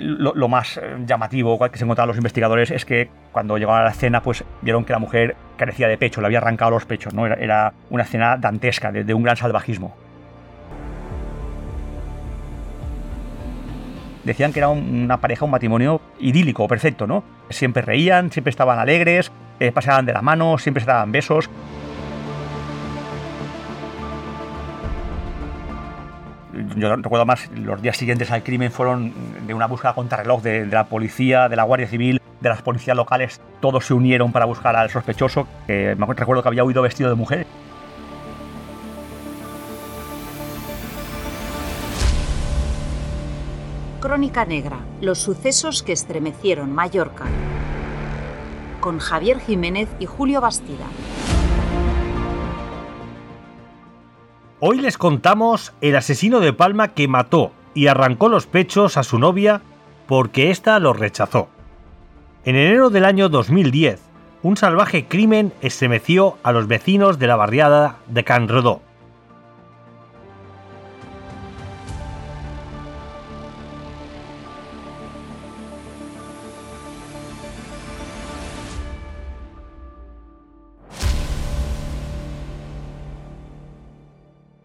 Lo, más eh, llamativo que se encontraban los investigadores es que cuando llegaron a la escena, pues vieron que la mujer carecía de pecho, le había arrancado los pechos, ¿no? Era, una escena dantesca, de, un gran salvajismo. Decían que era una pareja, un matrimonio idílico, perfecto, ¿no? Siempre reían, siempre estaban alegres, eh, pasaban de la mano, siempre se daban besos. Yo recuerdo más, los días siguientes al crimen fueron de una búsqueda contrarreloj de, de la policía, de la Guardia Civil, de las policías locales, todos se unieron para buscar al sospechoso, que me recuerdo que había huido vestido de mujer. Crónica Negra, los sucesos que estremecieron Mallorca, con Javier Jiménez y Julio Bastida. Hoy les contamos el asesino de Palma que mató y arrancó los pechos a su novia porque ésta lo rechazó. En enero del año 2010, un salvaje crimen estremeció a los vecinos de la barriada de Can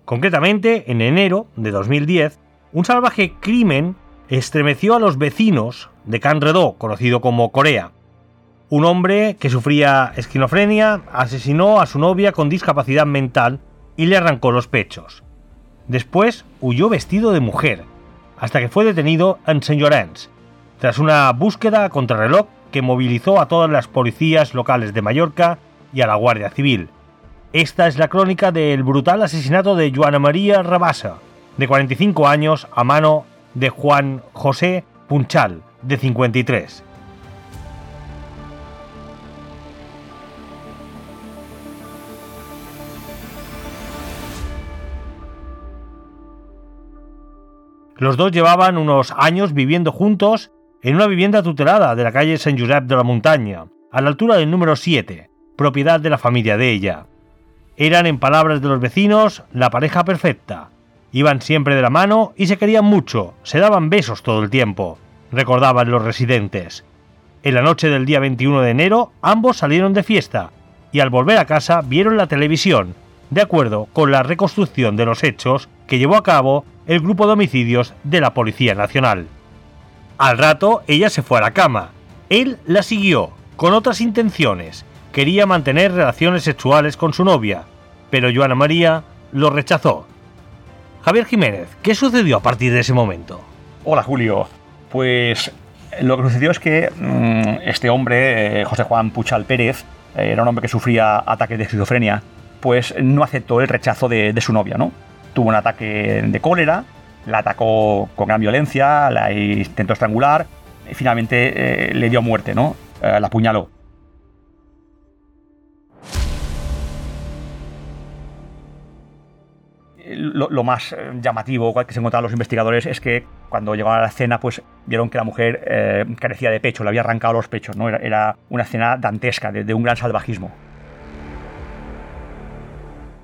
Concretamente, en enero de 2010, un salvaje crimen estremeció a los vecinos de Canredó, conocido como Corea. Un hombre que sufría esquizofrenia asesinó a su novia con discapacidad mental y le arrancó los pechos. Después huyó vestido de mujer, hasta que fue detenido en Saint tras una búsqueda contrarreloj que movilizó a todas las policías locales de Mallorca y a la Guardia Civil. Esta es la crónica del brutal asesinato de Joana María Rabasa, de 45 años, a mano de Juan José Punchal, de 53. Los dos llevaban unos años viviendo juntos en una vivienda tutelada de la calle Saint Josep de la Montaña, a la altura del número 7, propiedad de la familia de ella. Eran, en palabras de los vecinos, la pareja perfecta. Iban siempre de la mano y se querían mucho, se daban besos todo el tiempo, recordaban los residentes. En la noche del día 21 de enero, ambos salieron de fiesta y al volver a casa vieron la televisión, de acuerdo con la reconstrucción de los hechos que llevó a cabo el grupo de homicidios de la Policía Nacional. Al rato, ella se fue a la cama. Él la siguió, con otras intenciones, quería mantener relaciones sexuales con su novia, pero Joana María lo rechazó. Javier Jiménez, ¿qué sucedió a partir de ese momento? Hola Julio, pues lo que sucedió es que mm, este hombre, eh, José Juan Puchal Pérez, eh, era un hombre que sufría ataques de esquizofrenia, pues no aceptó el rechazo de, su novia, ¿no? Tuvo un ataque de cólera, la atacó con gran violencia, la intentó estrangular y finalmente eh, le dio muerte, ¿no? la apuñaló. Lo, más eh, llamativo que se encontraban los investigadores es que cuando llegaron a la escena, pues vieron que la mujer eh, carecía de pecho, le había arrancado los pechos, ¿no? Era, una escena dantesca, de, un gran salvajismo.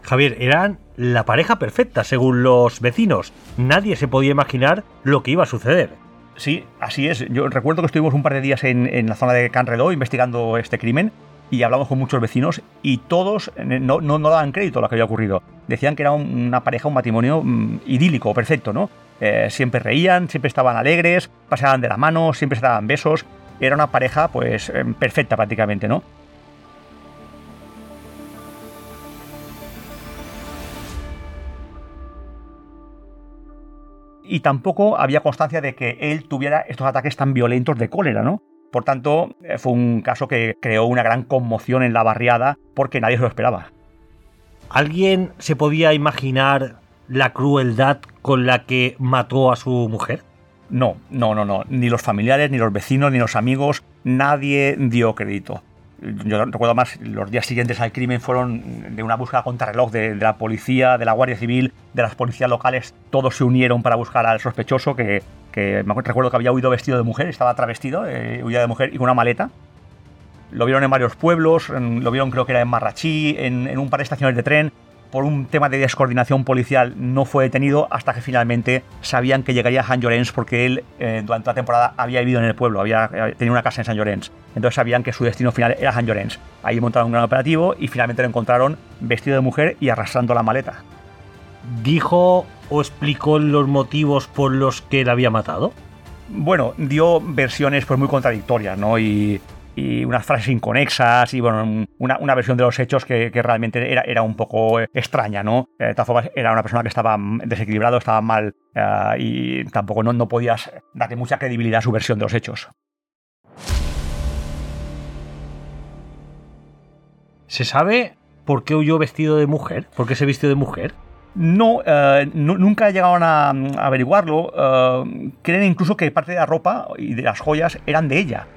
Javier, eran la pareja perfecta, según los vecinos. Nadie se podía imaginar lo que iba a suceder. Sí, así es. Yo recuerdo que estuvimos un par de días en, en la zona de Canredó investigando este crimen y hablamos con muchos vecinos y todos eh, no, no, daban crédito a lo que había ocurrido. Decían que era una pareja, un matrimonio mm, idílico, perfecto, ¿no? Eh, siempre reían, siempre estaban alegres, pasaban de la mano, siempre se daban besos. Era una pareja, pues, eh, perfecta prácticamente, ¿no? Y tampoco había constancia de que él tuviera estos ataques tan violentos de cólera, ¿no? Por tanto, eh, fue un caso que creó una gran conmoción en la barriada porque nadie se lo esperaba. ¿Alguien se podía imaginar la crueldad con la que mató a su mujer? No, no, no, no. Ni los familiares, ni los vecinos, ni los amigos, nadie dio crédito. Yo recuerdo más, los días siguientes al crimen fueron de una búsqueda contrarreloj de, de la policía, de la Guardia Civil, de las policías locales. Todos se unieron para buscar al sospechoso que me recuerdo que había huido vestido de mujer, estaba travestido, eh, huía de mujer y con una maleta. Lo vieron en varios pueblos, lo vieron creo que era en Marrachí, en, un par de estaciones de tren. por un tema de descoordinación policial no fue detenido hasta que finalmente sabían que llegaría a San Llorenç porque él eh, durante la temporada había vivido en el pueblo, había tenido una casa en San Llorenç. Entonces sabían que su destino final era San Llorenç. Ahí montaron un gran operativo y finalmente lo encontraron vestido de mujer y arrastrando la maleta. ¿Dijo o explicó los motivos por los que la había matado? Bueno, dio versiones pues muy contradictorias, ¿no? Y y unas frases inconexas y bueno, una, una versión de los hechos que, que realmente era, era, un poco extraña, ¿no? Eh, de todas formas, era una persona que estaba desequilibrado, estaba mal uh, y tampoco no, no podías darle mucha credibilidad a su versión de los hechos. ¿Se sabe por qué huyó vestido de mujer? ¿Por qué se vistió de mujer? No, nunca llegaron a, a averiguarlo. Creen incluso que parte de la ropa y de las joyas eran de ella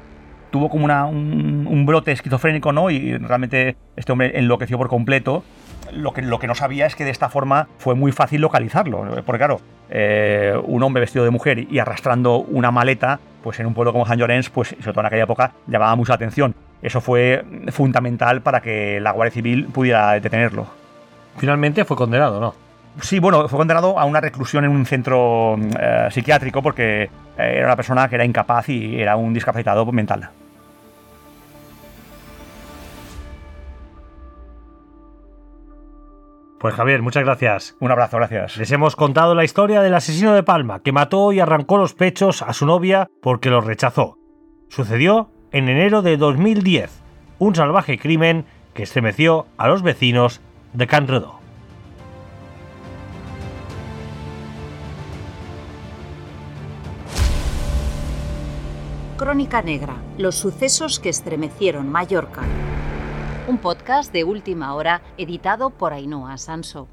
tuvo como una, un, un, brote esquizofrénico, ¿no? Y realmente este hombre enloqueció por completo. Lo que, lo que no sabía es que de esta forma fue muy fácil localizarlo. Porque claro, eh, un hombre vestido de mujer y arrastrando una maleta, pues en un pueblo como San Llorenç, pues sobre todo en aquella época, llamaba mucha atención. Eso fue fundamental para que la Guardia Civil pudiera detenerlo. Finalmente fue condenado, ¿no? Sí, bueno, fue condenado a una reclusión en un centro eh, psiquiátrico porque eh, era una persona que era incapaz y era un discapacitado mental. Pues Javier, muchas gracias. Un abrazo, gracias. Les hemos contado la historia del asesino de Palma, que mató y arrancó los pechos a su novia porque los rechazó. Sucedió en enero de 2010, un salvaje crimen que estremeció a los vecinos de Canredó. Crónica Negra, los sucesos que estremecieron Mallorca. Un podcast de última hora editado por Ainhoa Sanso.